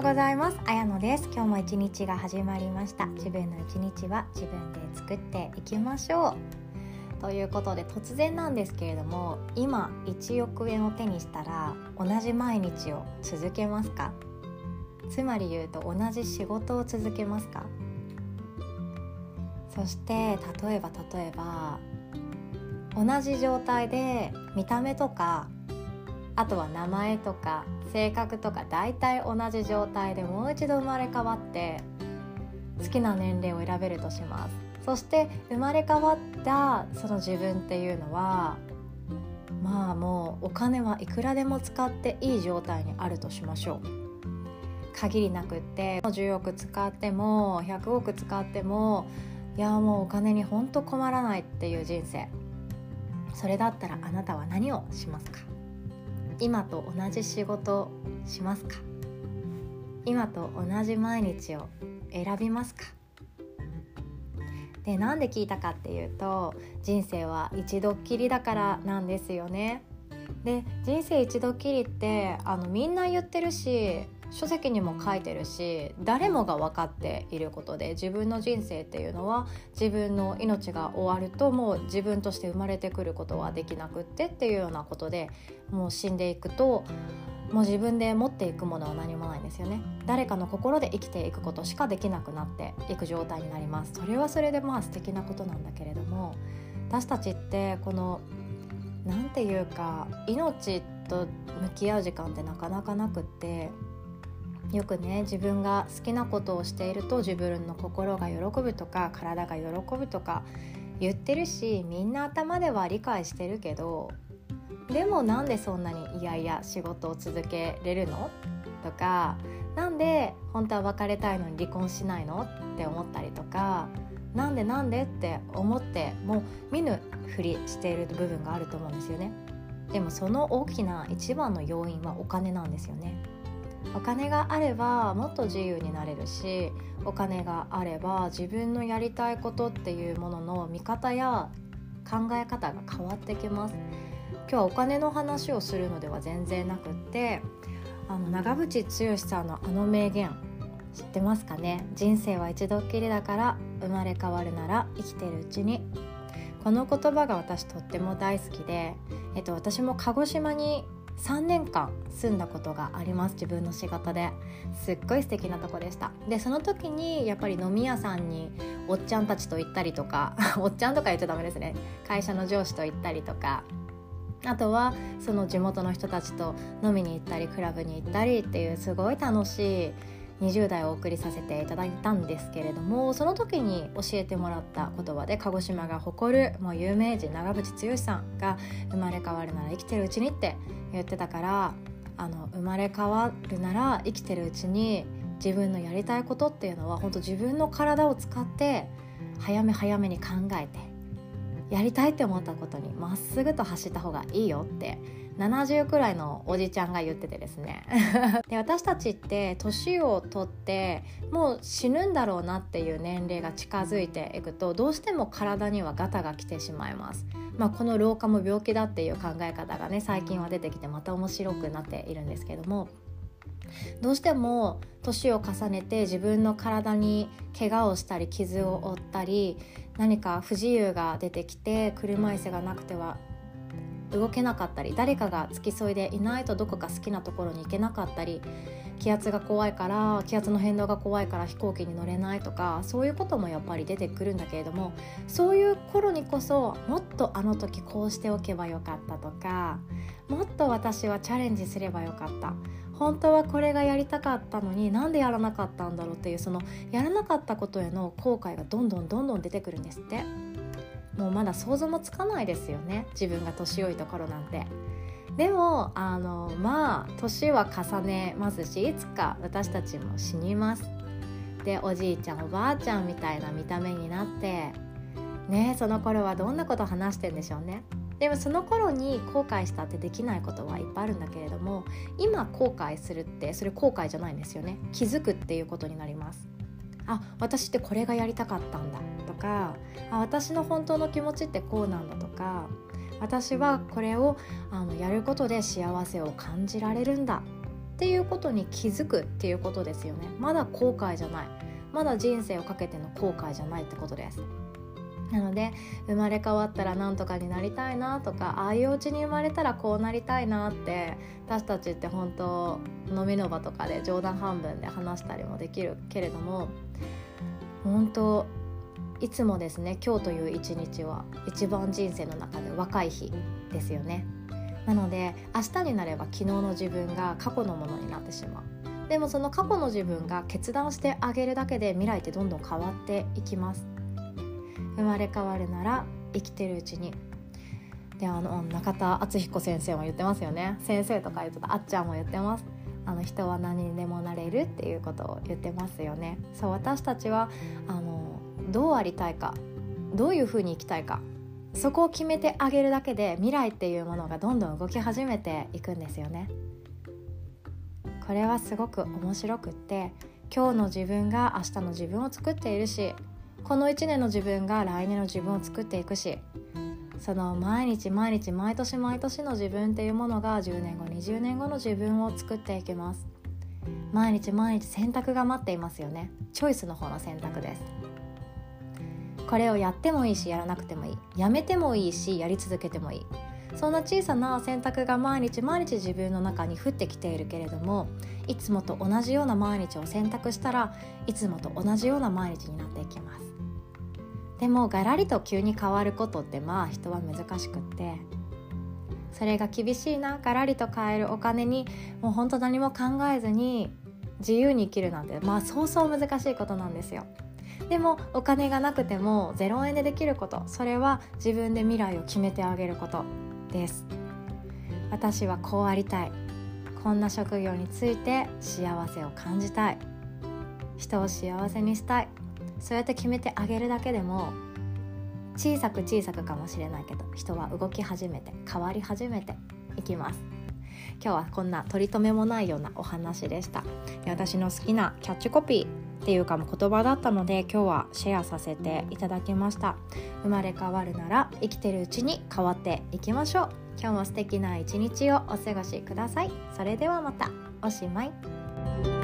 ようございます。あやのです。今日も一日が始まりました。自分の一日は自分で作っていきましょう。ということで突然なんですけれども今1億円を手にしたら同じ毎日を続けますか？つまり言うと同じ仕事を続けますか？そして例えば例えば同じ状態で見た目とかあとは名前とか性格とか大体同じ状態でもう一度生まれ変わって好きな年齢を選べるとします。そして生まれ変わったその自分っていうのはまあもうお金はいくらでも使っていい状態にあるとしましょう。限りなくって10億使っても100億使ってもいやもうお金にほんと困らないっていう人生。それだったらあなたは何をしますか？今と同じ仕事しますか？今と同じ毎日を選びますか？でなんで聞いたかっていうと人生は一度っきりだからなんですよね。で人生一度きりってあのみんな言ってるし書籍にも書いてるし誰もが分かっていることで自分の人生っていうのは自分の命が終わるともう自分として生まれてくることはできなくってっていうようなことでもう死んでいくともう自分で持っていくものは何もないんですよね。誰かの心で生きていくことしかできなくなっていく状態になります。それはそれでまあ素敵なことなんだけれども私たちってこの何て言うか命と向き合う時間ってなかなかなくってよくね自分が好きなことをしていると自分の心が喜ぶとか体が喜ぶとか言ってるしみんな頭では理解してるけどでもなんでそんなにいやいや仕事を続けれるの？とかなんで本当は別れたいのに離婚しないの？って思ったりとかなんでなんでって思ってもう見ぬふりしている部分があると思うんですよね。でもその大きな一番の要因はお金なんですよね。お金があればもっと自由になれるしお金があれば自分のやりたいことっていうものの見方や考え方が変わってきます。今日はお金の話をするのでは全然なくってあの長渕剛さんのあの名言知ってますかね？人生は一度きりだから生まれ変わるなら生きてるうちに。この言葉が私とっても大好きで、えっと、私も鹿児島に3年間住んだことがあります。自分の仕事で。すっごい素敵なとこでした。でその時にやっぱり飲み屋さんにおっちゃんたちと行ったりとか おっちゃんとか言っちゃダメですね。会社の上司と行ったりとか。あとはその地元の人たちと飲みに行ったりクラブに行ったりっていうすごい楽しい20代をお送りさせていただいたんですけれどもその時に教えてもらった言葉で鹿児島が誇るもう有名人長渕剛さんが「生まれ変わるなら生きてるうちに」って言ってたからあの生まれ変わるなら生きてるうちに自分のやりたいことっていうのは本当自分の体を使って早め早めに考えてやりたいって思ったことにまっすぐと走った方がいいよって70くらいのおじちゃんが言っててですね で私たちって年を取ってもう死ぬんだろうなっていう年齢が近づいていくとどうしても体にはガタが来てしまいます。まあ、この老化も病気だっていう考え方がね最近は出てきてまた面白くなっているんですけどもどうしても年を重ねて自分の体に怪我をしたり傷を負ったり何か不自由が出てきて車椅子がなくては動けなかったり誰かが付き添いでいないとどこか好きなところに行けなかったり気圧が怖いから気圧の変動が怖いから飛行機に乗れないとかそういうこともやっぱり出てくるんだけれどもそういう頃にこそもっとあの時こうしておけばよかったとかもっと私はチャレンジすればよかった本当はこれがやりたかったのになんでやらなかったんだろうっていうそのやらなかったことへの後悔がどんどんどんどん出てくるんですって。もうまだ想像もつかないですよね自分が年老いところなんて。でもあのまあ年は重ねますしいつか私たちも死にます。でおじいちゃんおばあちゃんみたいな見た目になってねその頃はどんなこと話してんでしょうね。でもその頃に後悔したってできないことはいっぱいあるんだけれども今後悔するってそれ後悔じゃないんですよね気づくっていうことになりますあ私ってこれがやりたかったんだかあ私の本当の気持ちってこうなんだとか私はこれをあのやることで幸せを感じられるんだっていうことに気づくっていうことですよね。まだ後悔じゃない。まだ人生をかけての後悔じゃないってことです。なので生まれ変わったら何とかになりたいなとかああいうお家に生まれたらこうなりたいなって私たちって本当飲みの場とかで冗談半分で話したりもできるけれども本当いつもですね今日という一日は一番人生の中で若い日ですよね。なので明日になれば昨日の自分が過去のものになってしまう。でもその過去の自分が決断してあげるだけで未来ってどんどん変わっていきます。生まれ変わるなら生きてるうちに。であの中田敦彦先生も言ってますよね。先生とか言うとあっちゃんも言ってます。あの人は何にでもなれるっていうことを言ってますよね。そう私たちはあのどうありたいかどういうふうに生きたいかそこを決めてあげるだけで未来っていうものがどんどん動き始めていくんですよね。これはすごく面白くって今日の自分が明日の自分を作っているしこの1年の自分が来年の自分を作っていくしその毎日毎日毎年毎年の自分っていうものが10年後20年後の自分を作っていきます。毎日毎日選択が待っていますよね。チョイスの方の選択です。これをやってもいいしやらなくてもいい。やめてもいいしやり続けてもいい。そんな小さな選択が毎日毎日自分の中に降ってきているけれどもいつもと同じような毎日を選択したらいつもと同じような毎日になっていきます。でもガラリと急に変わることってまあ人は難しくってそれが厳しいな。ガラリと変えるお金にもうほんと何も考えずに自由に生きるなんてまあそうそう難しいことなんですよ。でもお金がなくても0円でできることそれは自分で未来を決めてあげることです。私はこうありたい。こんな職業について幸せを感じたい。人を幸せにしたい。そうやって決めてあげるだけでも小さく小さくかもしれないけど人は動き始めて変わり始めていきます。今日はこんな取り留めもないようなお話でした。私の好きなキャッチコピーっていうか言葉だったので今日はシェアさせていただきました。生まれ変わるなら生きてるうちに変わっていきましょう。今日も素敵な一日をお過ごしください。それではまた。おしまい。